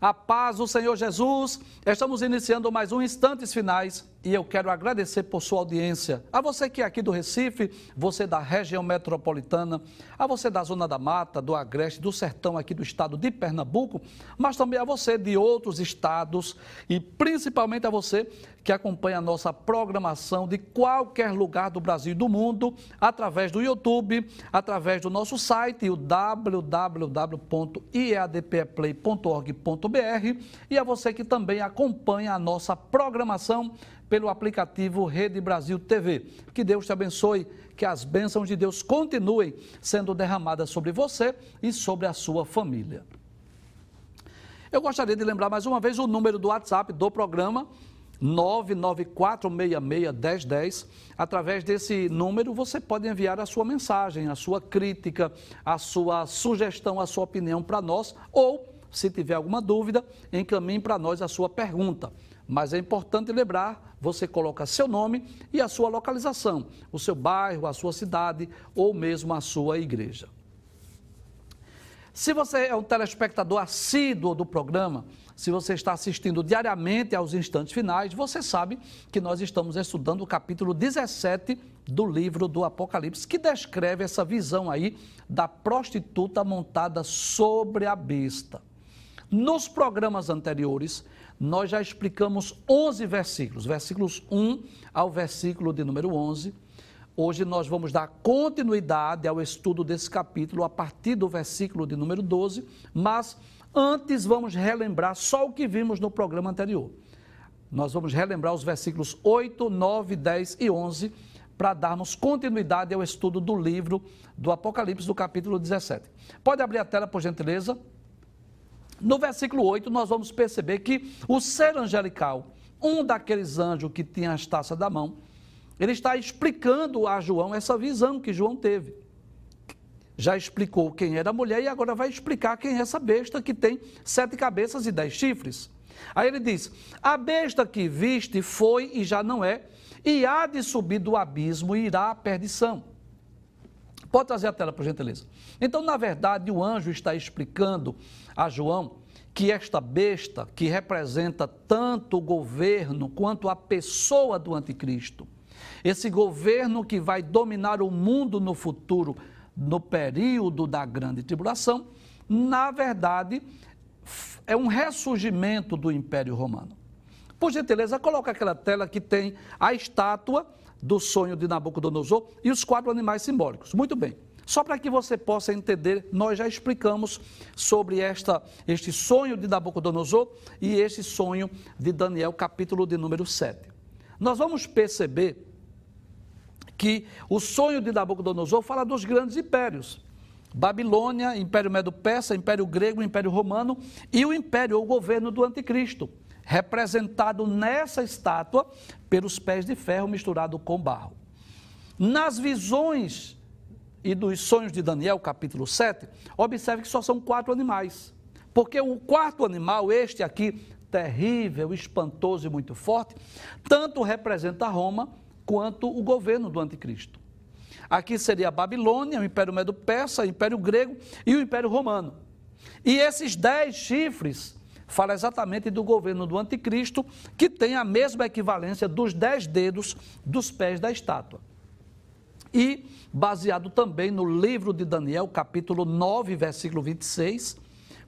A paz do Senhor Jesus. Estamos iniciando mais um Instantes Finais e eu quero agradecer por sua audiência. A você que é aqui do Recife, você da região metropolitana, a você da Zona da Mata, do Agreste, do Sertão aqui do estado de Pernambuco, mas também a você de outros estados e principalmente a você que acompanha a nossa programação de qualquer lugar do Brasil e do mundo através do YouTube, através do nosso site, o www.iadpeplay.org.br e a você que também acompanha a nossa programação pelo aplicativo Rede Brasil TV. Que Deus te abençoe, que as bênçãos de Deus continuem sendo derramadas sobre você e sobre a sua família. Eu gostaria de lembrar mais uma vez o número do WhatsApp do programa 994661010. Através desse número você pode enviar a sua mensagem, a sua crítica, a sua sugestão, a sua opinião para nós ou, se tiver alguma dúvida, encaminhe para nós a sua pergunta. Mas é importante lembrar, você coloca seu nome e a sua localização, o seu bairro, a sua cidade ou mesmo a sua igreja. Se você é um telespectador assíduo do programa, se você está assistindo diariamente aos instantes finais, você sabe que nós estamos estudando o capítulo 17 do livro do Apocalipse, que descreve essa visão aí da prostituta montada sobre a besta. Nos programas anteriores, nós já explicamos 11 versículos, versículos 1 ao versículo de número 11. Hoje nós vamos dar continuidade ao estudo desse capítulo a partir do versículo de número 12, mas antes vamos relembrar só o que vimos no programa anterior. Nós vamos relembrar os versículos 8, 9, 10 e 11 para darmos continuidade ao estudo do livro do Apocalipse, do capítulo 17. Pode abrir a tela, por gentileza. No versículo 8, nós vamos perceber que o ser angelical, um daqueles anjos que tinha as taças da mão, ele está explicando a João essa visão que João teve. Já explicou quem era a mulher e agora vai explicar quem é essa besta que tem sete cabeças e dez chifres. Aí ele diz: A besta que viste foi e já não é, e há de subir do abismo e irá à perdição. Pode trazer a tela, por gentileza. Então, na verdade, o anjo está explicando a João que esta besta, que representa tanto o governo quanto a pessoa do anticristo, esse governo que vai dominar o mundo no futuro, no período da grande tribulação, na verdade, é um ressurgimento do Império Romano. Por gentileza, coloca aquela tela que tem a estátua do sonho de Nabucodonosor e os quatro animais simbólicos. Muito bem. Só para que você possa entender, nós já explicamos sobre esta, este sonho de Nabucodonosor e este sonho de Daniel, capítulo de número 7. Nós vamos perceber que o sonho de Nabucodonosor fala dos grandes impérios. Babilônia, Império Medo-Persa, Império Grego, Império Romano e o Império, o governo do Anticristo representado nessa estátua pelos pés de ferro misturado com barro. Nas visões e dos sonhos de Daniel, capítulo 7, observe que só são quatro animais. Porque o quarto animal, este aqui, terrível, espantoso e muito forte, tanto representa Roma quanto o governo do anticristo. Aqui seria a Babilônia, o Império Medo-Persa, o Império Grego e o Império Romano. E esses dez chifres fala exatamente do governo do anticristo, que tem a mesma equivalência dos dez dedos dos pés da estátua. E baseado também no livro de Daniel, capítulo 9, versículo 26,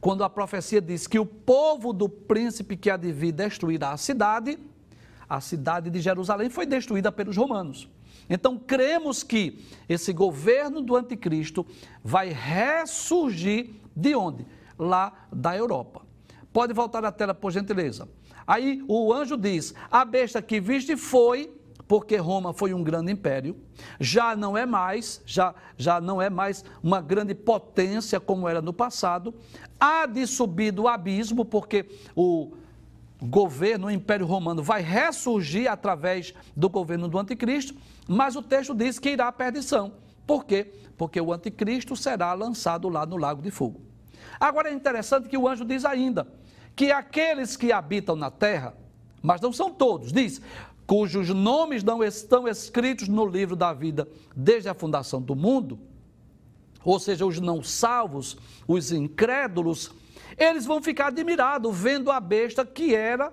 quando a profecia diz que o povo do príncipe que vir destruirá a cidade, a cidade de Jerusalém foi destruída pelos romanos. Então, cremos que esse governo do anticristo vai ressurgir de onde? Lá da Europa. Pode voltar à tela, por gentileza. Aí o anjo diz: A besta que viste foi, porque Roma foi um grande império, já não é mais, já, já não é mais uma grande potência como era no passado, há de subir do abismo, porque o governo, o Império Romano, vai ressurgir através do governo do Anticristo, mas o texto diz que irá à perdição. Por quê? Porque o Anticristo será lançado lá no Lago de Fogo. Agora é interessante que o anjo diz ainda que aqueles que habitam na terra, mas não são todos, diz, cujos nomes não estão escritos no livro da vida desde a fundação do mundo, ou seja, os não salvos, os incrédulos, eles vão ficar admirados vendo a besta que era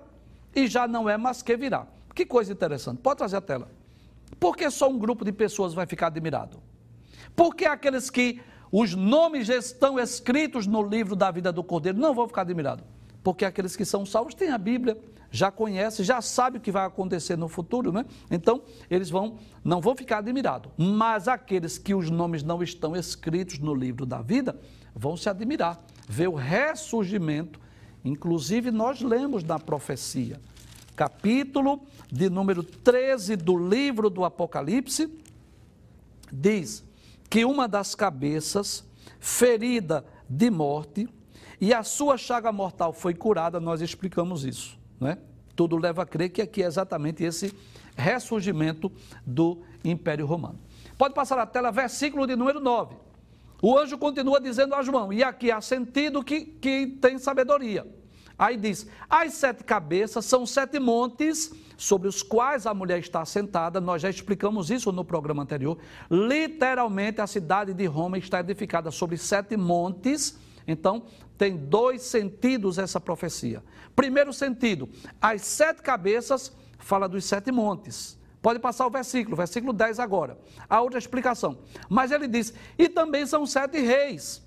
e já não é mais que virá. Que coisa interessante. Pode trazer a tela. Por que só um grupo de pessoas vai ficar admirado? Porque aqueles que os nomes estão escritos no livro da vida do Cordeiro não vão ficar admirados. Porque aqueles que são salvos têm a Bíblia, já conhecem, já sabem o que vai acontecer no futuro, né? Então, eles vão, não vão ficar admirados. Mas aqueles que os nomes não estão escritos no livro da vida, vão se admirar, ver o ressurgimento. Inclusive, nós lemos na profecia, capítulo de número 13 do livro do Apocalipse, diz que uma das cabeças, ferida de morte, e a sua chaga mortal foi curada, nós explicamos isso, né? Tudo leva a crer que aqui é exatamente esse ressurgimento do Império Romano. Pode passar a tela, versículo de número 9. O anjo continua dizendo a João, e aqui há sentido que, que tem sabedoria. Aí diz: as sete cabeças são sete montes sobre os quais a mulher está sentada. Nós já explicamos isso no programa anterior. Literalmente, a cidade de Roma está edificada sobre sete montes. Então, tem dois sentidos essa profecia. Primeiro sentido: as sete cabeças fala dos sete montes. Pode passar o versículo, versículo 10 agora. A outra explicação. Mas ele diz: e também são sete reis.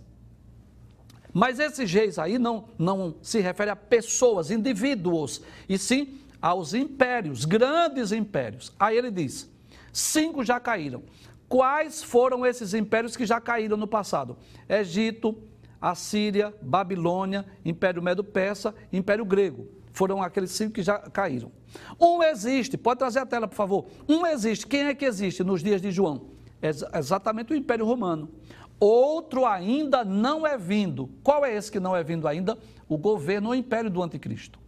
Mas esses reis aí não, não se refere a pessoas, indivíduos, e sim aos impérios, grandes impérios. Aí ele diz: cinco já caíram. Quais foram esses impérios que já caíram no passado? Egito, Assíria, Babilônia, Império Medo-Persa, Império Grego. Foram aqueles cinco que já caíram. Um existe, pode trazer a tela, por favor. Um existe. Quem é que existe nos dias de João? É exatamente o Império Romano. Outro ainda não é vindo. Qual é esse que não é vindo ainda? O governo ou império do anticristo.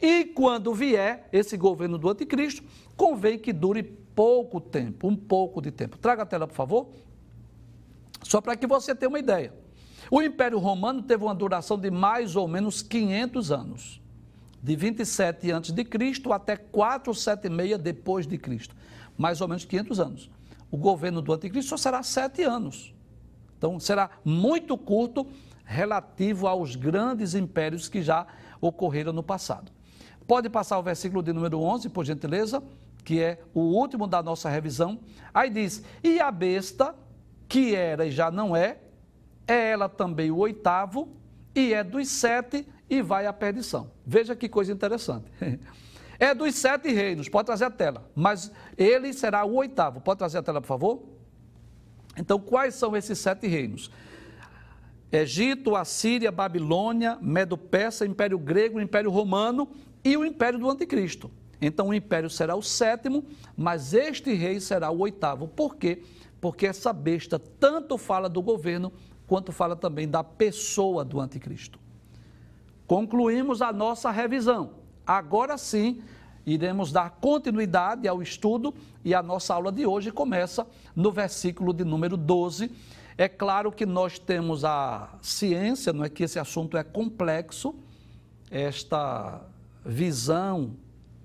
E quando vier esse governo do anticristo, convém que dure pouco tempo, um pouco de tempo. Traga a tela, por favor. Só para que você tenha uma ideia. O Império Romano teve uma duração de mais ou menos 500 anos de 27 antes de Cristo até 476 depois de Cristo, mais ou menos 500 anos. O governo do anticristo só será sete anos. Então será muito curto relativo aos grandes impérios que já ocorreram no passado. Pode passar o versículo de número 11, por gentileza, que é o último da nossa revisão. Aí diz: "E a besta, que era e já não é, é ela também o oitavo, e é dos sete e vai à perdição. Veja que coisa interessante. É dos sete reinos, pode trazer a tela, mas ele será o oitavo. Pode trazer a tela, por favor? Então, quais são esses sete reinos? Egito, Assíria, Babilônia, Medo-Persa, Império Grego, Império Romano e o Império do Anticristo. Então, o império será o sétimo, mas este rei será o oitavo. Por quê? Porque essa besta tanto fala do governo quanto fala também da pessoa do Anticristo. Concluímos a nossa revisão. Agora sim, iremos dar continuidade ao estudo e a nossa aula de hoje começa no versículo de número 12. É claro que nós temos a ciência, não é que esse assunto é complexo, esta visão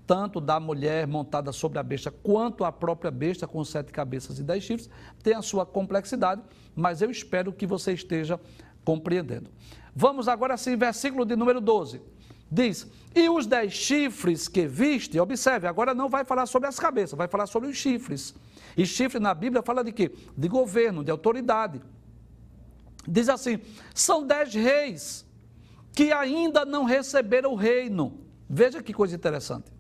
tanto da mulher montada sobre a besta quanto a própria besta com sete cabeças e dez chifres tem a sua complexidade, mas eu espero que você esteja compreendendo. Vamos agora sim, versículo de número 12. Diz: E os dez chifres que viste, observe, agora não vai falar sobre as cabeças, vai falar sobre os chifres. E chifre na Bíblia fala de quê? De governo, de autoridade. Diz assim: são dez reis que ainda não receberam o reino. Veja que coisa interessante.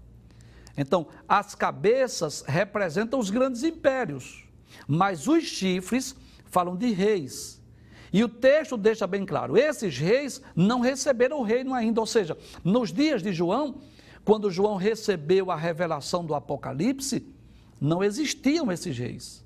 Então, as cabeças representam os grandes impérios, mas os chifres falam de reis e o texto deixa bem claro: esses reis não receberam o reino ainda, ou seja, nos dias de João, quando João recebeu a revelação do Apocalipse, não existiam esses reis.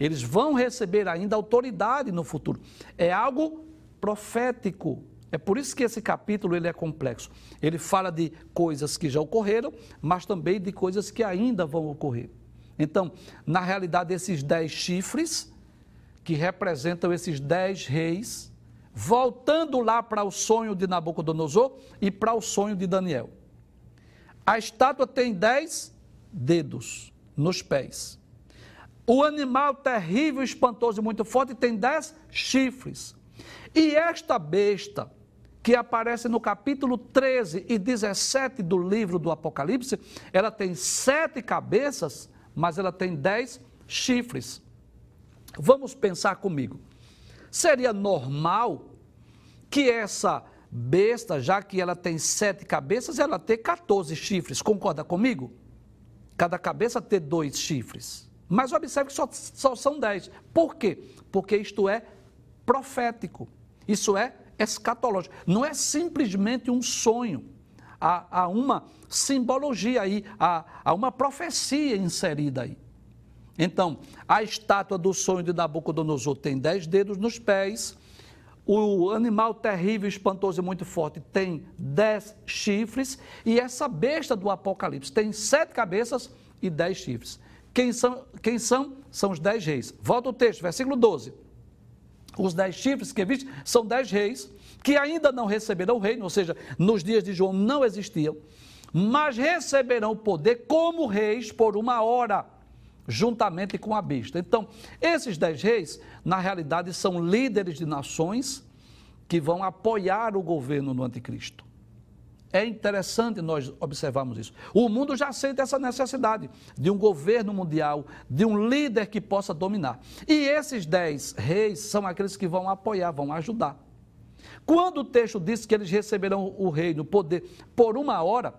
Eles vão receber ainda autoridade no futuro. É algo profético. É por isso que esse capítulo ele é complexo. Ele fala de coisas que já ocorreram, mas também de coisas que ainda vão ocorrer. Então, na realidade, esses dez chifres que representam esses dez reis, voltando lá para o sonho de Nabucodonosor e para o sonho de Daniel. A estátua tem dez dedos nos pés. O animal terrível, espantoso e muito forte tem dez chifres. E esta besta, que aparece no capítulo 13 e 17 do livro do Apocalipse, ela tem sete cabeças, mas ela tem dez chifres. Vamos pensar comigo. Seria normal que essa besta, já que ela tem sete cabeças, ela ter 14 chifres. Concorda comigo? Cada cabeça ter dois chifres. Mas observe que só, só são dez. Por quê? Porque isto é profético. Isso é escatológico. Não é simplesmente um sonho. Há, há uma simbologia aí, há, há uma profecia inserida aí. Então, a estátua do sonho de Nabucodonosor tem dez dedos nos pés, o animal terrível, espantoso e muito forte tem dez chifres, e essa besta do Apocalipse tem sete cabeças e dez chifres. Quem são? Quem são? São os dez reis. Volta o texto, versículo 12. Os dez chifres que viste são dez reis que ainda não receberão o reino, ou seja, nos dias de João não existiam, mas receberão poder como reis por uma hora, juntamente com a besta. Então, esses dez reis, na realidade, são líderes de nações que vão apoiar o governo no anticristo. É interessante nós observarmos isso. O mundo já sente essa necessidade de um governo mundial, de um líder que possa dominar. E esses dez reis são aqueles que vão apoiar, vão ajudar. Quando o texto diz que eles receberão o reino, o poder, por uma hora,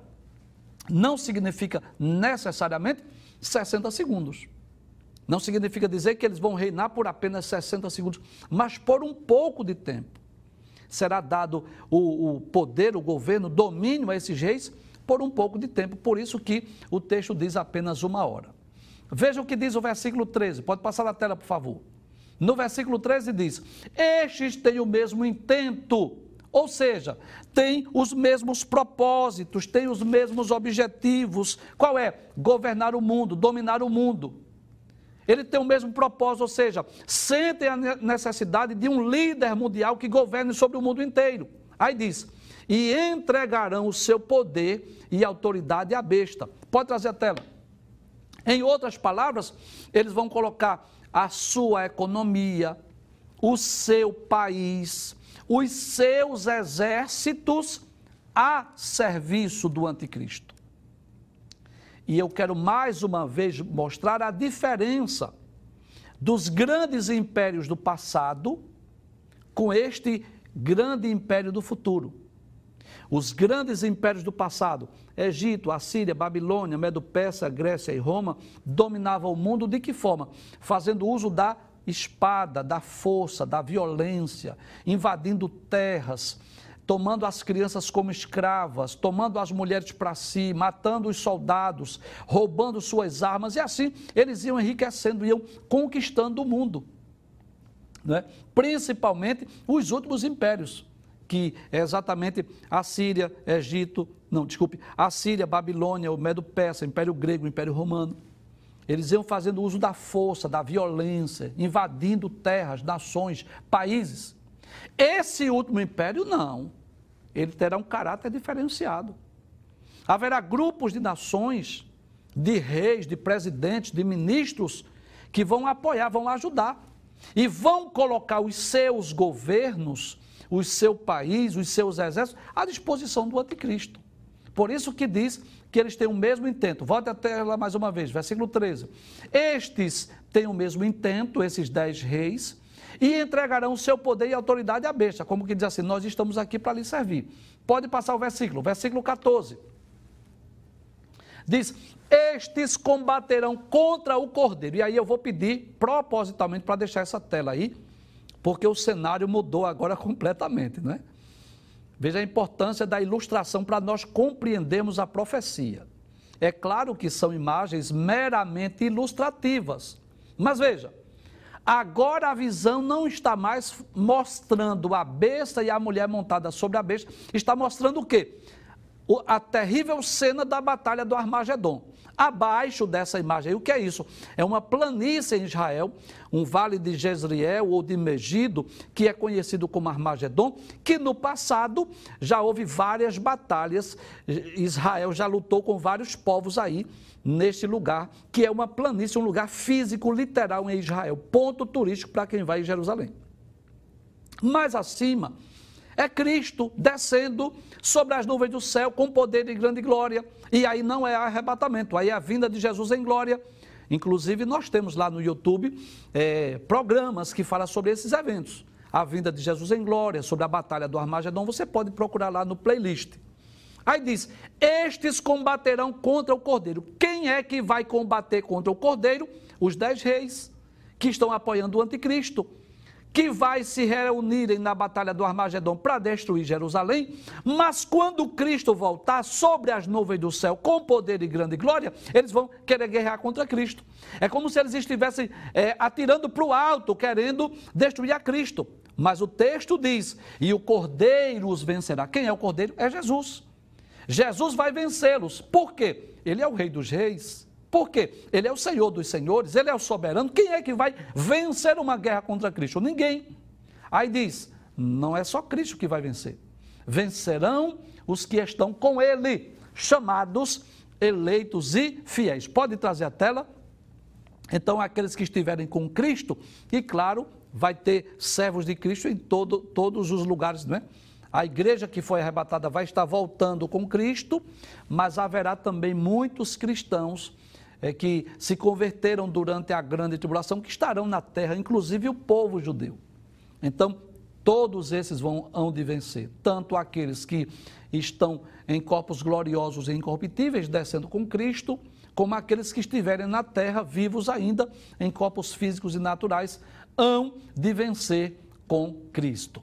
não significa necessariamente 60 segundos. Não significa dizer que eles vão reinar por apenas 60 segundos, mas por um pouco de tempo será dado o, o poder, o governo, o domínio a esses reis por um pouco de tempo. Por isso que o texto diz apenas uma hora. Veja o que diz o versículo 13. Pode passar na tela, por favor. No versículo 13 diz: Estes têm o mesmo intento, ou seja, têm os mesmos propósitos, têm os mesmos objetivos. Qual é? Governar o mundo, dominar o mundo. Ele tem o mesmo propósito, ou seja, sentem a necessidade de um líder mundial que governe sobre o mundo inteiro. Aí diz: e entregarão o seu poder e autoridade à besta. Pode trazer a tela. Em outras palavras, eles vão colocar a sua economia, o seu país, os seus exércitos a serviço do anticristo. E eu quero mais uma vez mostrar a diferença dos grandes impérios do passado com este grande império do futuro. Os grandes impérios do passado, Egito, Assíria, Babilônia, Medo-Persa, Grécia e Roma, dominavam o mundo de que forma? Fazendo uso da espada, da força, da violência, invadindo terras, tomando as crianças como escravas, tomando as mulheres para si, matando os soldados, roubando suas armas, e assim eles iam enriquecendo, iam conquistando o mundo. Né? Principalmente os últimos impérios, que é exatamente a Síria, Egito, não, desculpe, a Síria, Babilônia, o Medo-Persa, Império Grego, Império Romano. Eles iam fazendo uso da força, da violência, invadindo terras, nações, países. Esse último império, não. Ele terá um caráter diferenciado. Haverá grupos de nações, de reis, de presidentes, de ministros, que vão apoiar, vão ajudar. E vão colocar os seus governos, o seu país, os seus exércitos à disposição do anticristo. Por isso que diz que eles têm o mesmo intento. Volte até lá mais uma vez, versículo 13. Estes têm o mesmo intento, esses dez reis, e entregarão seu poder e autoridade à besta, como que diz assim: Nós estamos aqui para lhe servir. Pode passar o versículo, versículo 14. Diz: Estes combaterão contra o cordeiro. E aí eu vou pedir propositalmente para deixar essa tela aí, porque o cenário mudou agora completamente, não é? Veja a importância da ilustração para nós compreendermos a profecia. É claro que são imagens meramente ilustrativas, mas veja, Agora a visão não está mais mostrando a besta e a mulher montada sobre a besta, está mostrando o quê? A terrível cena da batalha do Armagedon. Abaixo dessa imagem, o que é isso? É uma planície em Israel, um vale de Jezreel ou de Megido, que é conhecido como Armagedon, que no passado já houve várias batalhas. Israel já lutou com vários povos aí neste lugar, que é uma planície, um lugar físico, literal em Israel, ponto turístico para quem vai em Jerusalém. Mais acima É Cristo descendo sobre as nuvens do céu com poder e grande glória. E aí não é arrebatamento, aí é a vinda de Jesus em glória. Inclusive, nós temos lá no YouTube é, programas que falam sobre esses eventos. A vinda de Jesus em glória, sobre a batalha do Armagedon, você pode procurar lá no playlist. Aí diz: Estes combaterão contra o cordeiro. Quem é que vai combater contra o cordeiro? Os dez reis que estão apoiando o anticristo que vai se reunirem na batalha do Armagedon para destruir Jerusalém, mas quando Cristo voltar sobre as nuvens do céu com poder e grande glória, eles vão querer guerrear contra Cristo. É como se eles estivessem é, atirando para o alto, querendo destruir a Cristo. Mas o texto diz: e o cordeiro os vencerá. Quem é o cordeiro? É Jesus. Jesus vai vencê-los. Por quê? Ele é o rei dos reis. Por quê? Ele é o Senhor dos senhores, ele é o soberano. Quem é que vai vencer uma guerra contra Cristo? Ninguém. Aí diz: não é só Cristo que vai vencer. Vencerão os que estão com ele, chamados, eleitos e fiéis. Pode trazer a tela? Então, aqueles que estiverem com Cristo, e claro, vai ter servos de Cristo em todo, todos os lugares, não é? A igreja que foi arrebatada vai estar voltando com Cristo, mas haverá também muitos cristãos é, que se converteram durante a grande tribulação, que estarão na terra, inclusive o povo judeu. Então, todos esses vão hão de vencer, tanto aqueles que estão em corpos gloriosos e incorruptíveis, descendo com Cristo, como aqueles que estiverem na terra, vivos ainda, em corpos físicos e naturais, hão de vencer com Cristo.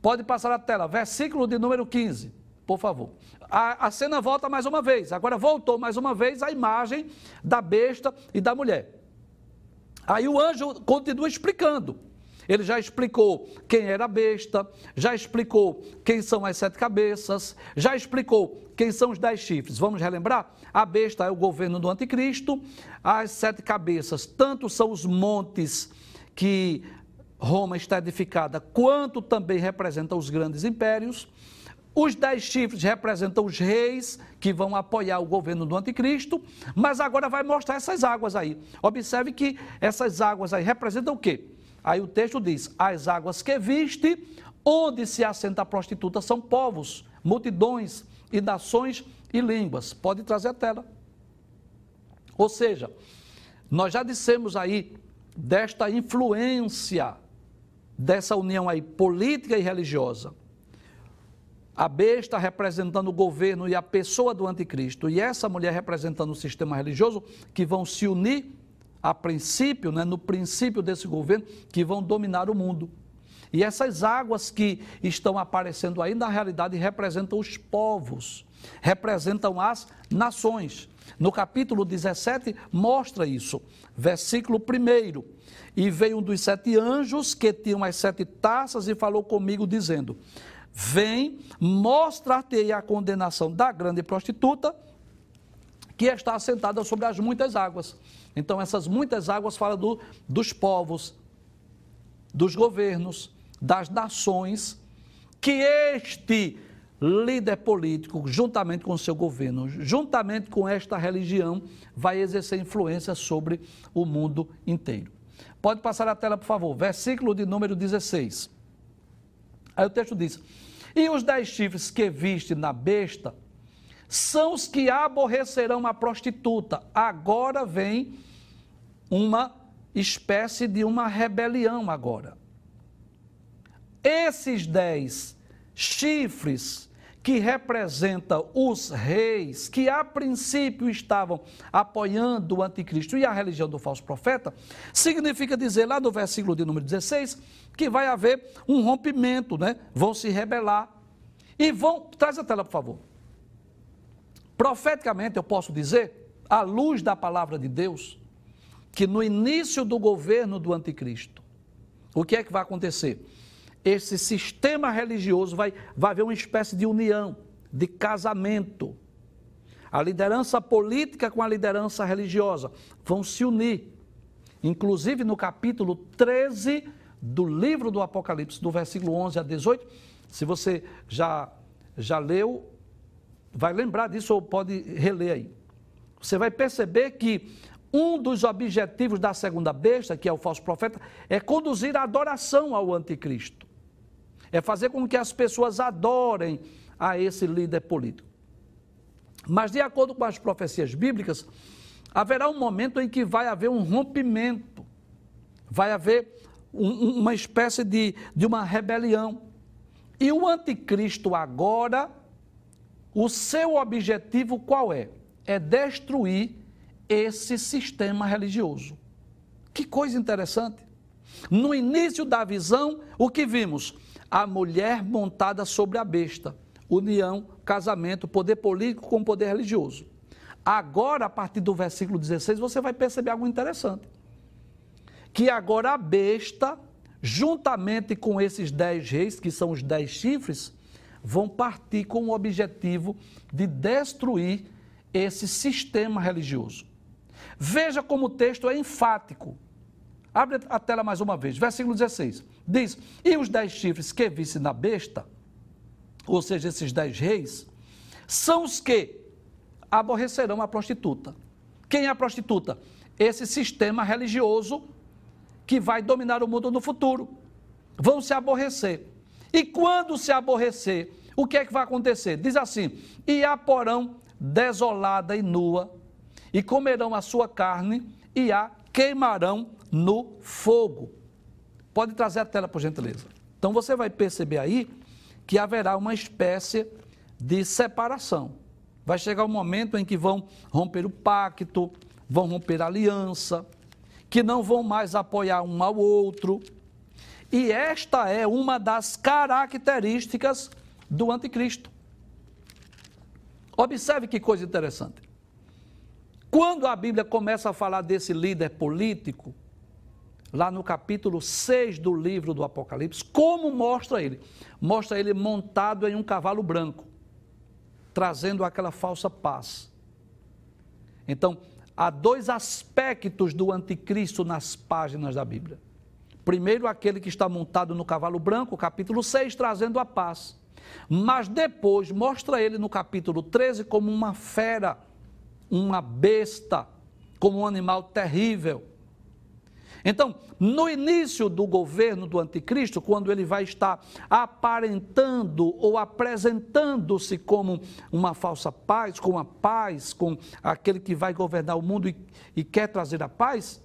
Pode passar a tela, versículo de número 15, por favor a, a cena volta mais uma vez. Agora voltou mais uma vez a imagem da besta e da mulher. Aí o anjo continua explicando. Ele já explicou quem era a besta, já explicou quem são as sete cabeças, já explicou quem são os dez chifres. Vamos relembrar? A besta é o governo do anticristo, as sete cabeças, tanto são os montes que Roma está edificada, quanto também representam os grandes impérios. Os dez chifres representam os reis que vão apoiar o governo do anticristo, mas agora vai mostrar essas águas aí. Observe que essas águas aí representam o quê? Aí o texto diz: as águas que viste, onde se assenta a prostituta, são povos, multidões e nações e línguas. Pode trazer a tela. Ou seja, nós já dissemos aí desta influência dessa união aí política e religiosa a besta representando o governo e a pessoa do anticristo, e essa mulher representando o sistema religioso, que vão se unir a princípio, né, no princípio desse governo, que vão dominar o mundo. E essas águas que estão aparecendo aí, na realidade, representam os povos, representam as nações. No capítulo 17, mostra isso. Versículo 1. E veio um dos sete anjos que tinham as sete taças e falou comigo, dizendo: Vem, mostrar-te a condenação da grande prostituta que está assentada sobre as muitas águas. Então, essas muitas águas falam do, dos povos, dos governos, das nações, que este líder político, juntamente com o seu governo, juntamente com esta religião, vai exercer influência sobre o mundo inteiro. Pode passar a tela, por favor. Versículo de número 16. Aí o texto diz: e os dez chifres que viste na besta são os que aborrecerão a prostituta. Agora vem uma espécie de uma rebelião agora. Esses dez chifres que representam os reis que a princípio estavam apoiando o anticristo e a religião do falso profeta, significa dizer lá no versículo de número 16 que vai haver um rompimento, né? Vão se rebelar e vão. Traz a tela, por favor. Profeticamente, eu posso dizer, à luz da palavra de Deus, que no início do governo do anticristo, o que é que vai acontecer? esse sistema religioso vai, vai haver uma espécie de união, de casamento. A liderança política com a liderança religiosa vão se unir. Inclusive no capítulo 13 do livro do Apocalipse, do versículo 11 a 18, se você já, já leu, vai lembrar disso ou pode reler aí. Você vai perceber que um dos objetivos da segunda besta, que é o falso profeta, é conduzir a adoração ao anticristo. é fazer com que as pessoas adorem a esse líder político. Mas, de acordo com as profecias bíblicas, haverá um momento em que vai haver um rompimento, vai haver um, uma espécie de, de uma rebelião. E o anticristo agora, o seu objetivo qual é? É destruir esse sistema religioso. Que coisa interessante. No início da visão, o que vimos? A mulher montada sobre a besta. União, casamento, poder político com poder religioso. Agora, a partir do versículo 16, você vai perceber algo interessante. Que agora a besta, juntamente com esses dez reis, que são os dez chifres, vão partir com o objetivo de destruir esse sistema religioso. Veja como o texto é enfático. Abre a tela mais uma vez, versículo 16. Diz: E os dez chifres que visse na besta, ou seja, esses dez reis, são os que aborrecerão a prostituta. Quem é a prostituta? Esse sistema religioso que vai dominar o mundo no futuro. Vão se aborrecer. E quando se aborrecer, o que é que vai acontecer? Diz assim: E a porão desolada e nua, e comerão a sua carne, e a queimarão no fogo. Pode trazer a tela, por gentileza. Então você vai perceber aí que haverá uma espécie de separação. Vai chegar o um momento em que vão romper o pacto, vão romper a aliança, que não vão mais apoiar um ao outro. E esta é uma das características do anticristo. Observe que coisa interessante. Quando a Bíblia começa a falar desse líder político, lá no capítulo 6 do livro do Apocalipse, como mostra ele? Mostra ele montado em um cavalo branco, trazendo aquela falsa paz. Então, há dois aspectos do anticristo nas páginas da Bíblia. Primeiro, aquele que está montado no cavalo branco, capítulo 6, trazendo a paz. Mas depois mostra ele no capítulo 13 como uma fera, uma besta, como um animal terrível então, no início do governo do anticristo, quando ele vai estar aparentando ou apresentando-se como uma falsa paz, com a paz, com aquele que vai governar o mundo e, e quer trazer a paz,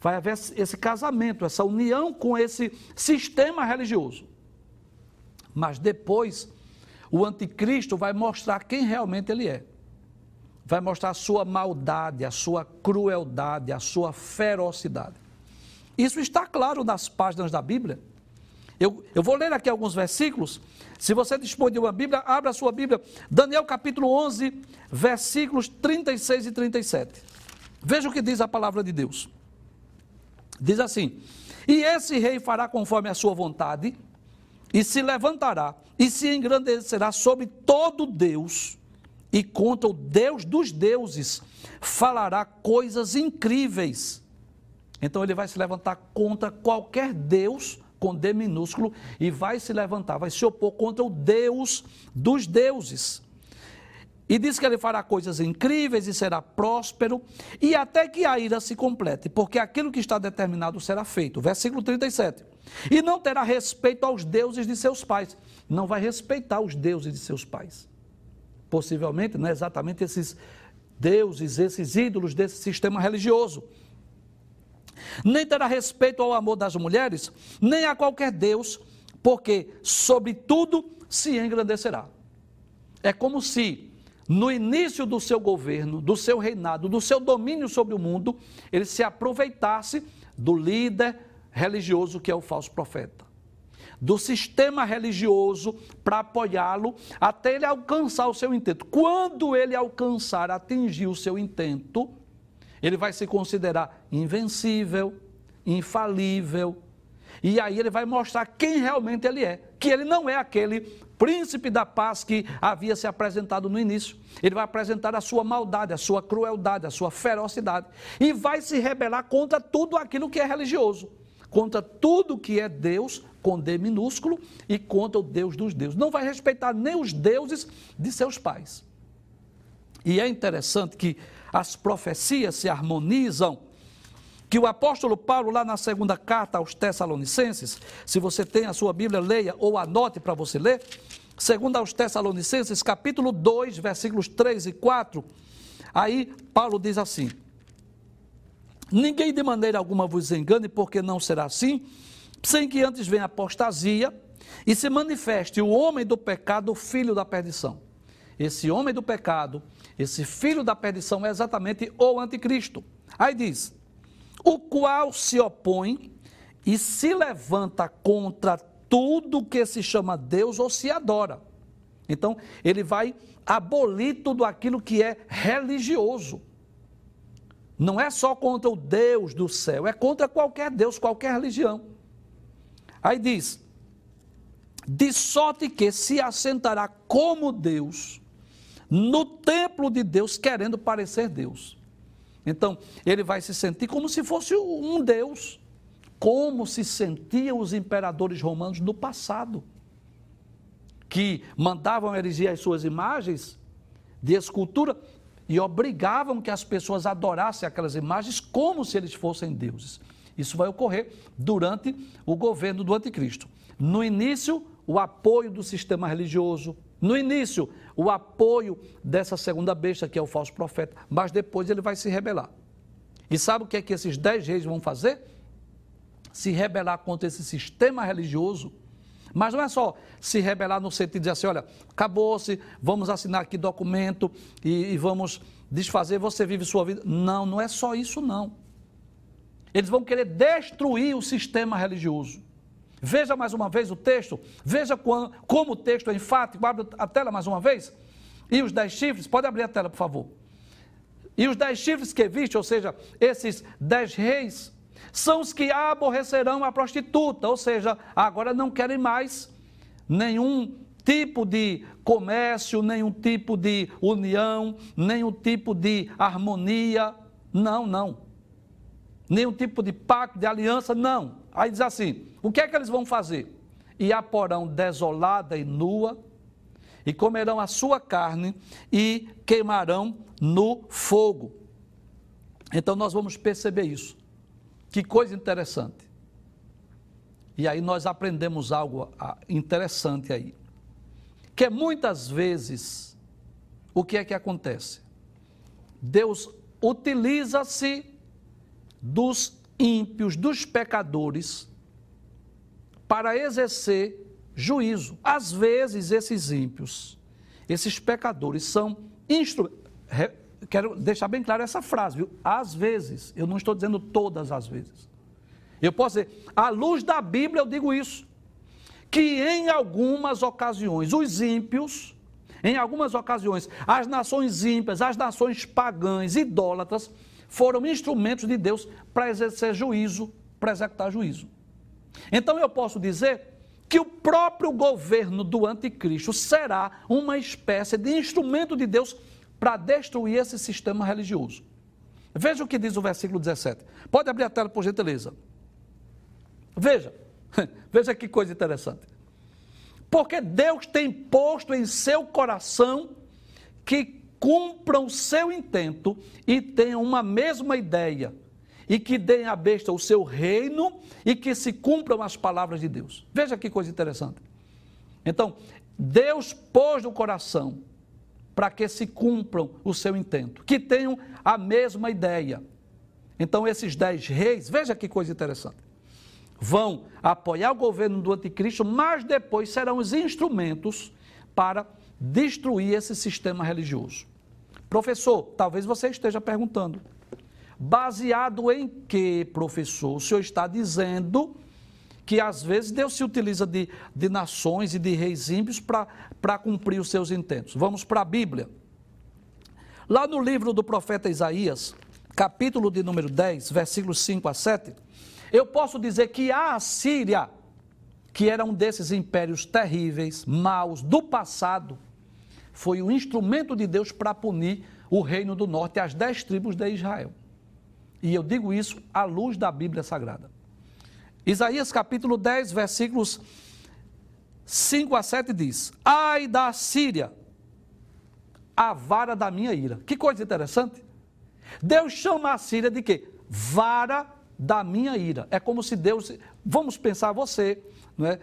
vai haver esse casamento, essa união com esse sistema religioso. Mas depois, o anticristo vai mostrar quem realmente ele é. Vai mostrar a sua maldade, a sua crueldade, a sua ferocidade. Isso está claro nas páginas da Bíblia. Eu, eu vou ler aqui alguns versículos. Se você dispõe de uma Bíblia, abra a sua Bíblia. Daniel capítulo 11, versículos 36 e 37. Veja o que diz a palavra de Deus. Diz assim: E esse rei fará conforme a sua vontade, e se levantará, e se engrandecerá sobre todo Deus, e contra o Deus dos deuses, falará coisas incríveis então ele vai se levantar contra qualquer Deus com D minúsculo e vai se levantar, vai se opor contra o Deus dos deuses. E diz que ele fará coisas incríveis e será próspero, e até que a ira se complete, porque aquilo que está determinado será feito. Versículo 37. E não terá respeito aos deuses de seus pais. Não vai respeitar os deuses de seus pais. Possivelmente, não é exatamente esses deuses, esses ídolos desse sistema religioso nem terá respeito ao amor das mulheres, nem a qualquer Deus, porque sobre tudo se engrandecerá. É como se no início do seu governo, do seu reinado, do seu domínio sobre o mundo, ele se aproveitasse do líder religioso que é o falso profeta. Do sistema religioso para apoiá-lo até ele alcançar o seu intento. Quando ele alcançar, atingir o seu intento, ele vai se considerar invencível, infalível. E aí ele vai mostrar quem realmente ele é, que ele não é aquele príncipe da paz que havia se apresentado no início. Ele vai apresentar a sua maldade, a sua crueldade, a sua ferocidade e vai se rebelar contra tudo aquilo que é religioso, contra tudo que é Deus com D minúsculo e contra o Deus dos deuses. Não vai respeitar nem os deuses de seus pais. E é interessante que as profecias se harmonizam que o apóstolo Paulo, lá na segunda carta aos Tessalonicenses, se você tem a sua Bíblia, leia ou anote para você ler. Segundo aos Tessalonicenses, capítulo 2, versículos 3 e 4, aí Paulo diz assim: Ninguém de maneira alguma vos engane, porque não será assim, sem que antes venha apostasia e se manifeste o homem do pecado, filho da perdição. Esse homem do pecado, esse filho da perdição é exatamente o anticristo. Aí diz: o qual se opõe e se levanta contra tudo que se chama Deus ou se adora. Então, ele vai abolir tudo aquilo que é religioso. Não é só contra o Deus do céu, é contra qualquer Deus, qualquer religião. Aí diz: de sorte que se assentará como Deus no templo de Deus, querendo parecer Deus. Então, ele vai se sentir como se fosse um Deus, como se sentiam os imperadores romanos no passado, que mandavam erigir as suas imagens de escultura e obrigavam que as pessoas adorassem aquelas imagens como se eles fossem deuses. Isso vai ocorrer durante o governo do anticristo. No início, o apoio do sistema religioso. No início, o apoio dessa segunda besta, que é o falso profeta. Mas depois ele vai se rebelar. E sabe o que é que esses dez reis vão fazer? Se rebelar contra esse sistema religioso. Mas não é só se rebelar no sentido de dizer assim: olha, acabou-se, vamos assinar aqui documento e, e vamos desfazer, você vive sua vida. Não, não é só isso, não. Eles vão querer destruir o sistema religioso. Veja mais uma vez o texto, veja como, o texto é enfático. Abre a tela mais uma vez. E os dez chifres, pode abrir a tela, por favor. E os dez chifres que viste, ou seja, esses dez reis, são os que aborrecerão a prostituta, ou seja, agora não querem mais nenhum tipo de comércio, nenhum tipo de união, nenhum tipo de harmonia. Não, não. Nenhum tipo de pacto, de aliança, não. Aí diz assim: o que é que eles vão fazer? E a porão desolada e nua, e comerão a sua carne e queimarão no fogo. Então nós vamos perceber isso. Que coisa interessante. E aí nós aprendemos algo ah, interessante aí. Que muitas vezes, o que é que acontece? Deus utiliza-se dos ímpios, dos pecadores, para exercer juízo. Às vezes, esses ímpios, esses pecadores são instrumentos. Quero deixar bem claro essa frase, viu? Às vezes, eu não estou dizendo todas as vezes. Eu posso dizer, à luz da Bíblia, eu digo isso. Que em algumas ocasiões, os ímpios, em algumas ocasiões, as nações ímpias, as nações pagãs, idólatras, foram instrumentos de Deus para exercer juízo, para executar juízo. Então eu posso dizer que o próprio governo do anticristo será uma espécie de instrumento de Deus para destruir esse sistema religioso. Veja o que diz o versículo 17. Pode abrir a tela, por gentileza. Veja, veja que coisa interessante. Porque Deus tem posto em seu coração que cumpram o seu intento e tenham uma mesma ideia e que deem à besta o seu reino e que se cumpram as palavras de Deus. Veja que coisa interessante. Então, Deus pôs no coração para que se cumpram o seu intento, que tenham a mesma ideia. Então, esses dez reis, veja que coisa interessante, vão apoiar o governo do anticristo, mas depois serão os instrumentos para destruir esse sistema religioso. Professor, talvez você esteja perguntando, Baseado em que, professor? O senhor está dizendo que às vezes Deus se utiliza de, de nações e de reis ímpios para cumprir os seus intentos. Vamos para a Bíblia. Lá no livro do profeta Isaías, capítulo de número 10, versículos 5 a 7, eu posso dizer que a Assíria, que era um desses impérios terríveis, maus, do passado, foi o instrumento de Deus para punir o reino do norte, as dez tribos de Israel. E eu digo isso à luz da Bíblia Sagrada. Isaías capítulo 10, versículos 5 a 7 diz: Ai da Síria, a vara da minha ira. Que coisa interessante. Deus chama a Síria de quê? Vara da minha ira. É como se Deus. Vamos pensar, você não é,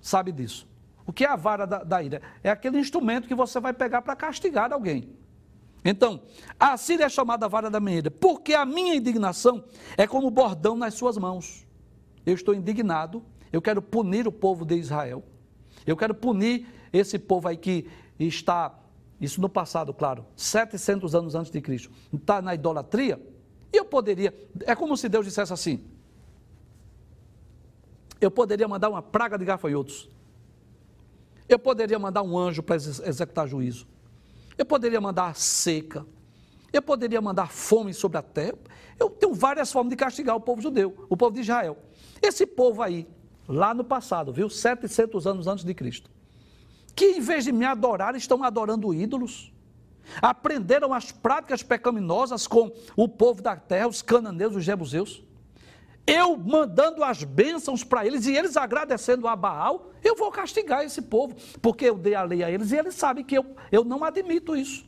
sabe disso. O que é a vara da, da ira? É aquele instrumento que você vai pegar para castigar alguém. Então, a Síria é chamada vara da minha ira, porque a minha indignação é como bordão nas suas mãos. Eu estou indignado, eu quero punir o povo de Israel. Eu quero punir esse povo aí que está, isso no passado, claro, 700 anos antes de Cristo, está na idolatria. E eu poderia, é como se Deus dissesse assim: eu poderia mandar uma praga de gafanhotos. Eu poderia mandar um anjo para executar juízo. Eu poderia mandar seca. Eu poderia mandar fome sobre a terra. Eu tenho várias formas de castigar o povo judeu, o povo de Israel. Esse povo aí, lá no passado, viu? 700 anos antes de Cristo. Que em vez de me adorar, estão adorando ídolos. Aprenderam as práticas pecaminosas com o povo da terra, os cananeus, os jebuseus. Eu mandando as bênçãos para eles e eles agradecendo a Baal, eu vou castigar esse povo, porque eu dei a lei a eles e eles sabem que eu, eu não admito isso.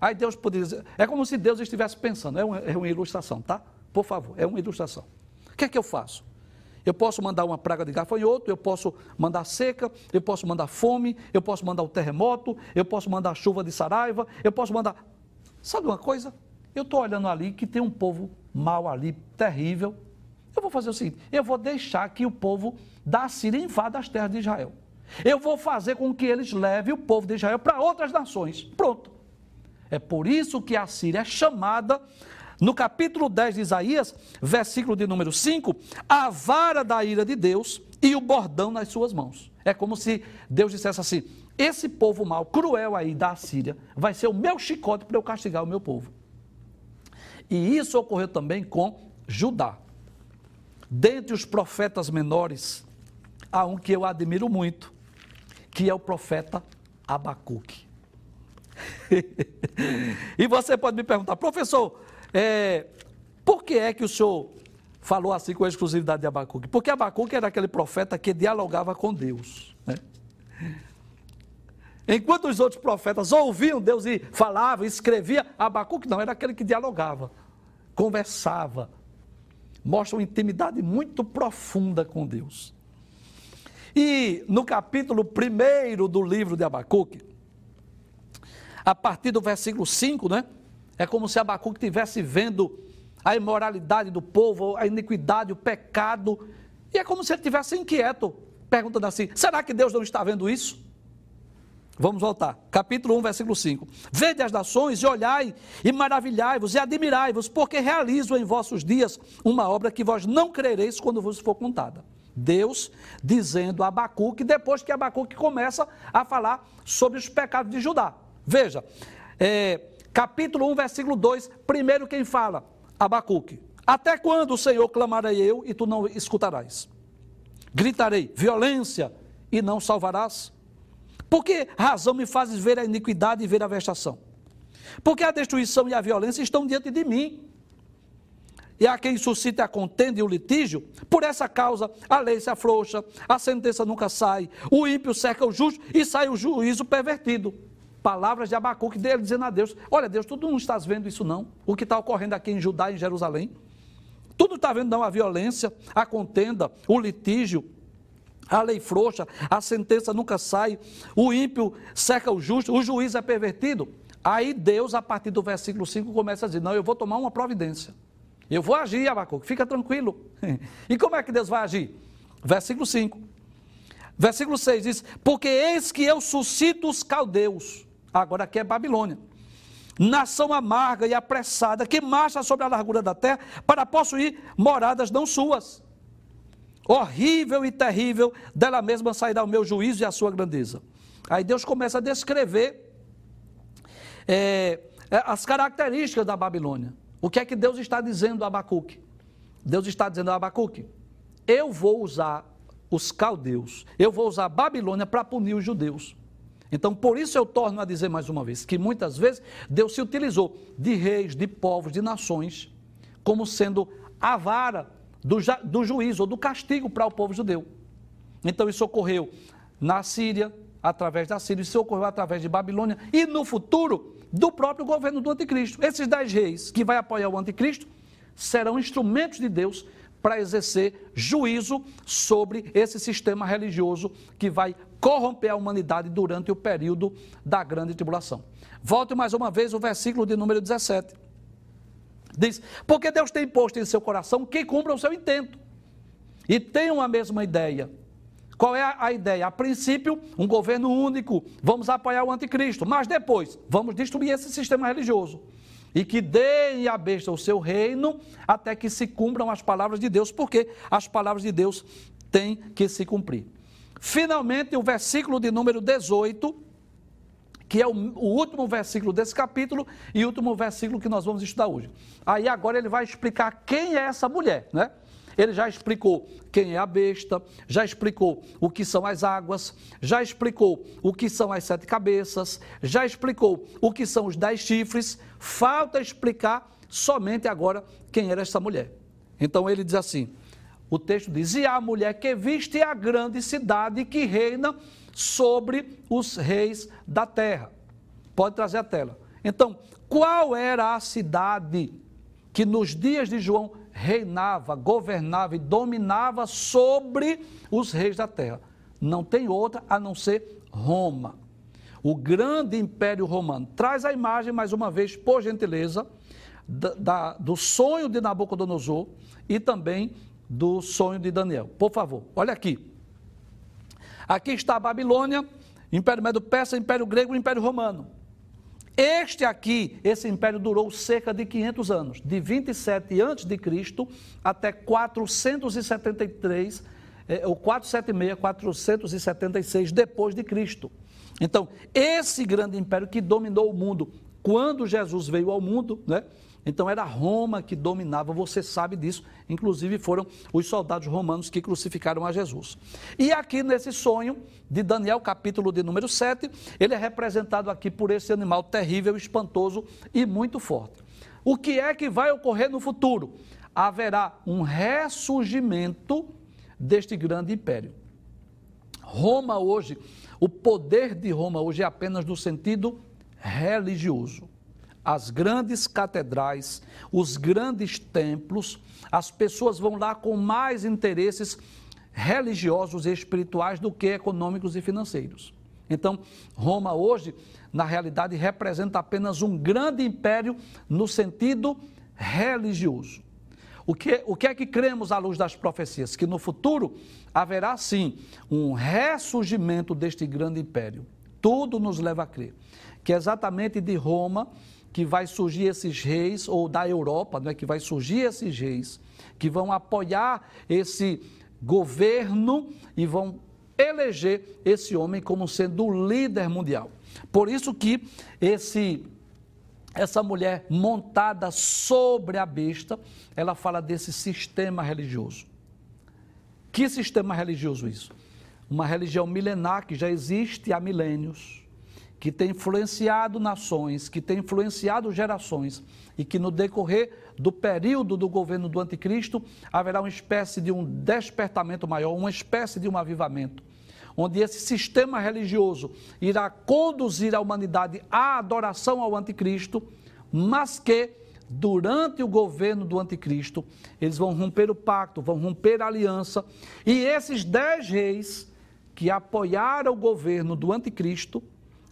Aí Deus poderia dizer, é como se Deus estivesse pensando, é uma, é uma ilustração, tá? Por favor, é uma ilustração. O que é que eu faço? Eu posso mandar uma praga de gafanhoto, eu posso mandar seca, eu posso mandar fome, eu posso mandar o terremoto, eu posso mandar chuva de saraiva, eu posso mandar. Sabe uma coisa? Eu estou olhando ali que tem um povo mal ali, terrível, eu vou fazer o seguinte: eu vou deixar que o povo da Síria invada as terras de Israel. Eu vou fazer com que eles levem o povo de Israel para outras nações. Pronto. É por isso que a Síria é chamada, no capítulo 10 de Isaías, versículo de número 5, a vara da ira de Deus e o bordão nas suas mãos. É como se Deus dissesse assim: esse povo mal, cruel aí da Síria, vai ser o meu chicote para eu castigar o meu povo. E isso ocorreu também com Judá. Dentre os profetas menores, há um que eu admiro muito, que é o profeta Abacuque. e você pode me perguntar, professor, é, por que é que o senhor falou assim com a exclusividade de Abacuque? Porque Abacuque era aquele profeta que dialogava com Deus. Né? Enquanto os outros profetas ouviam Deus e falavam, escrevia, Abacuque não, era aquele que dialogava, conversava, mostra uma intimidade muito profunda com Deus. E no capítulo 1 do livro de Abacuque, a partir do versículo 5, né? É como se Abacuque estivesse vendo a imoralidade do povo, a iniquidade, o pecado, e é como se ele estivesse inquieto, perguntando assim: será que Deus não está vendo isso? Vamos voltar. Capítulo 1, versículo 5. Vede as nações e olhai e maravilhai-vos e admirai-vos, porque realizo em vossos dias uma obra que vós não crereis quando vos for contada. Deus dizendo a Abacuque, depois que Abacuque começa a falar sobre os pecados de Judá. Veja, é, capítulo 1, versículo 2, primeiro quem fala? Abacuque. Até quando, Senhor, clamarei eu e tu não escutarás? Gritarei, violência, e não salvarás? Por que razão me fazes ver a iniquidade e ver a vexação? Porque a destruição e a violência estão diante de mim. E a quem suscita a contenda e o litígio, por essa causa a lei se afrouxa, a sentença nunca sai, o ímpio cerca o justo e sai o juízo pervertido. Palavras de Abacuque dele dizendo a Deus: Olha, Deus, tu não estás vendo isso não? O que está ocorrendo aqui em Judá e em Jerusalém? Tu não está vendo não a violência, a contenda, o litígio, a lei frouxa, a sentença nunca sai, o ímpio seca o justo, o juiz é pervertido. Aí Deus, a partir do versículo 5, começa a dizer: Não, eu vou tomar uma providência. Eu vou agir, Abacuque, fica tranquilo. E como é que Deus vai agir? Versículo 5. Versículo 6 diz: Porque eis que eu suscito os caldeus. Agora aqui é Babilônia. Nação amarga e apressada, que marcha sobre a largura da terra para possuir moradas não suas horrível e terrível, dela mesma sairá o meu juízo e a sua grandeza. Aí Deus começa a descrever é, as características da Babilônia. O que é que Deus está dizendo a Abacuque? Deus está dizendo a Abacuque: eu vou usar os caldeus, eu vou usar a Babilônia para punir os judeus. Então, por isso eu torno a dizer mais uma vez que muitas vezes Deus se utilizou de reis, de povos, de nações, como sendo a vara do, do juízo ou do castigo para o povo judeu. Então isso ocorreu na Síria, através da Síria, isso ocorreu através de Babilônia e no futuro do próprio governo do anticristo. Esses dez reis que vai apoiar o anticristo serão instrumentos de Deus para exercer juízo sobre esse sistema religioso que vai corromper a humanidade durante o período da grande tribulação. Volte mais uma vez o versículo de número 17. Diz: Porque Deus tem posto em seu coração que cumpra o seu intento. E tenham a mesma ideia. Qual é a ideia? A princípio, um governo único, vamos apoiar o anticristo, mas depois, vamos destruir esse sistema religioso e que deem a besta o seu reino até que se cumpram as palavras de Deus, porque as palavras de Deus têm que se cumprir. Finalmente, o versículo de número 18, que é o, o último versículo desse capítulo e o último versículo que nós vamos estudar hoje. Aí agora ele vai explicar quem é essa mulher, né? Ele já explicou quem é a besta, já explicou o que são as águas, já explicou o que são as sete cabeças, já explicou o que são os dez chifres. Falta explicar somente agora quem era essa mulher. Então ele diz assim: o texto diz: E a mulher que viste a grande cidade que reina sobre os reis da terra. Pode trazer a tela. Então, qual era a cidade que nos dias de João reinava, governava e dominava sobre os reis da terra. Não tem outra a não ser Roma. O grande império romano. Traz a imagem, mais uma vez, por gentileza, da, da, do sonho de Nabucodonosor e também do sonho de Daniel. Por favor, olha aqui. Aqui está a Babilônia, Império Medo-Persa, Império Grego e Império Romano. Este aqui, esse império durou cerca de 500 anos, de 27 a.C. até 473, é, ou 476, 476 depois de Cristo. Então, esse grande império que dominou o mundo quando Jesus veio ao mundo, né? Então era Roma que dominava, você sabe disso. Inclusive foram os soldados romanos que crucificaram a Jesus. E aqui nesse sonho de Daniel, capítulo de número 7, ele é representado aqui por esse animal terrível, espantoso e muito forte. O que é que vai ocorrer no futuro? Haverá um ressurgimento deste grande império. Roma hoje, o poder de Roma hoje é apenas no sentido religioso as grandes catedrais, os grandes templos, as pessoas vão lá com mais interesses religiosos e espirituais do que econômicos e financeiros. Então, Roma hoje, na realidade, representa apenas um grande império no sentido religioso. O que, o que é que cremos à luz das profecias? Que no futuro haverá sim um ressurgimento deste grande império. Tudo nos leva a crer que exatamente de Roma que vai surgir esses reis, ou da Europa, né, que vai surgir esses reis, que vão apoiar esse governo e vão eleger esse homem como sendo o líder mundial. Por isso que esse essa mulher montada sobre a besta, ela fala desse sistema religioso. Que sistema religioso isso? Uma religião milenar que já existe há milênios que tem influenciado nações, que tem influenciado gerações e que no decorrer do período do governo do anticristo haverá uma espécie de um despertamento maior, uma espécie de um avivamento, onde esse sistema religioso irá conduzir a humanidade à adoração ao anticristo, mas que durante o governo do anticristo eles vão romper o pacto, vão romper a aliança e esses dez reis que apoiaram o governo do anticristo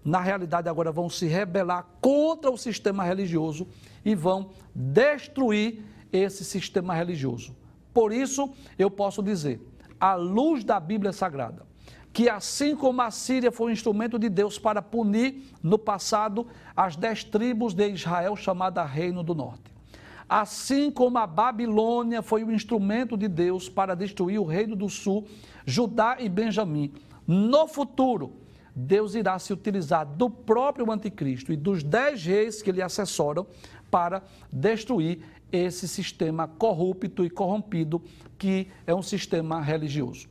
na realidade agora vão se rebelar contra o sistema religioso e vão destruir esse sistema religioso. Por isso, eu posso dizer, à luz da Bíblia Sagrada, que assim como a Síria foi um instrumento de Deus para punir no passado as dez tribos de Israel, chamada Reino do Norte. Assim como a Babilônia foi um instrumento de Deus para destruir o Reino do Sul, Judá e Benjamim. No futuro, Deus irá se utilizar do próprio anticristo e dos dez reis que lhe assessoram para destruir esse sistema corrupto e corrompido que é um sistema religioso.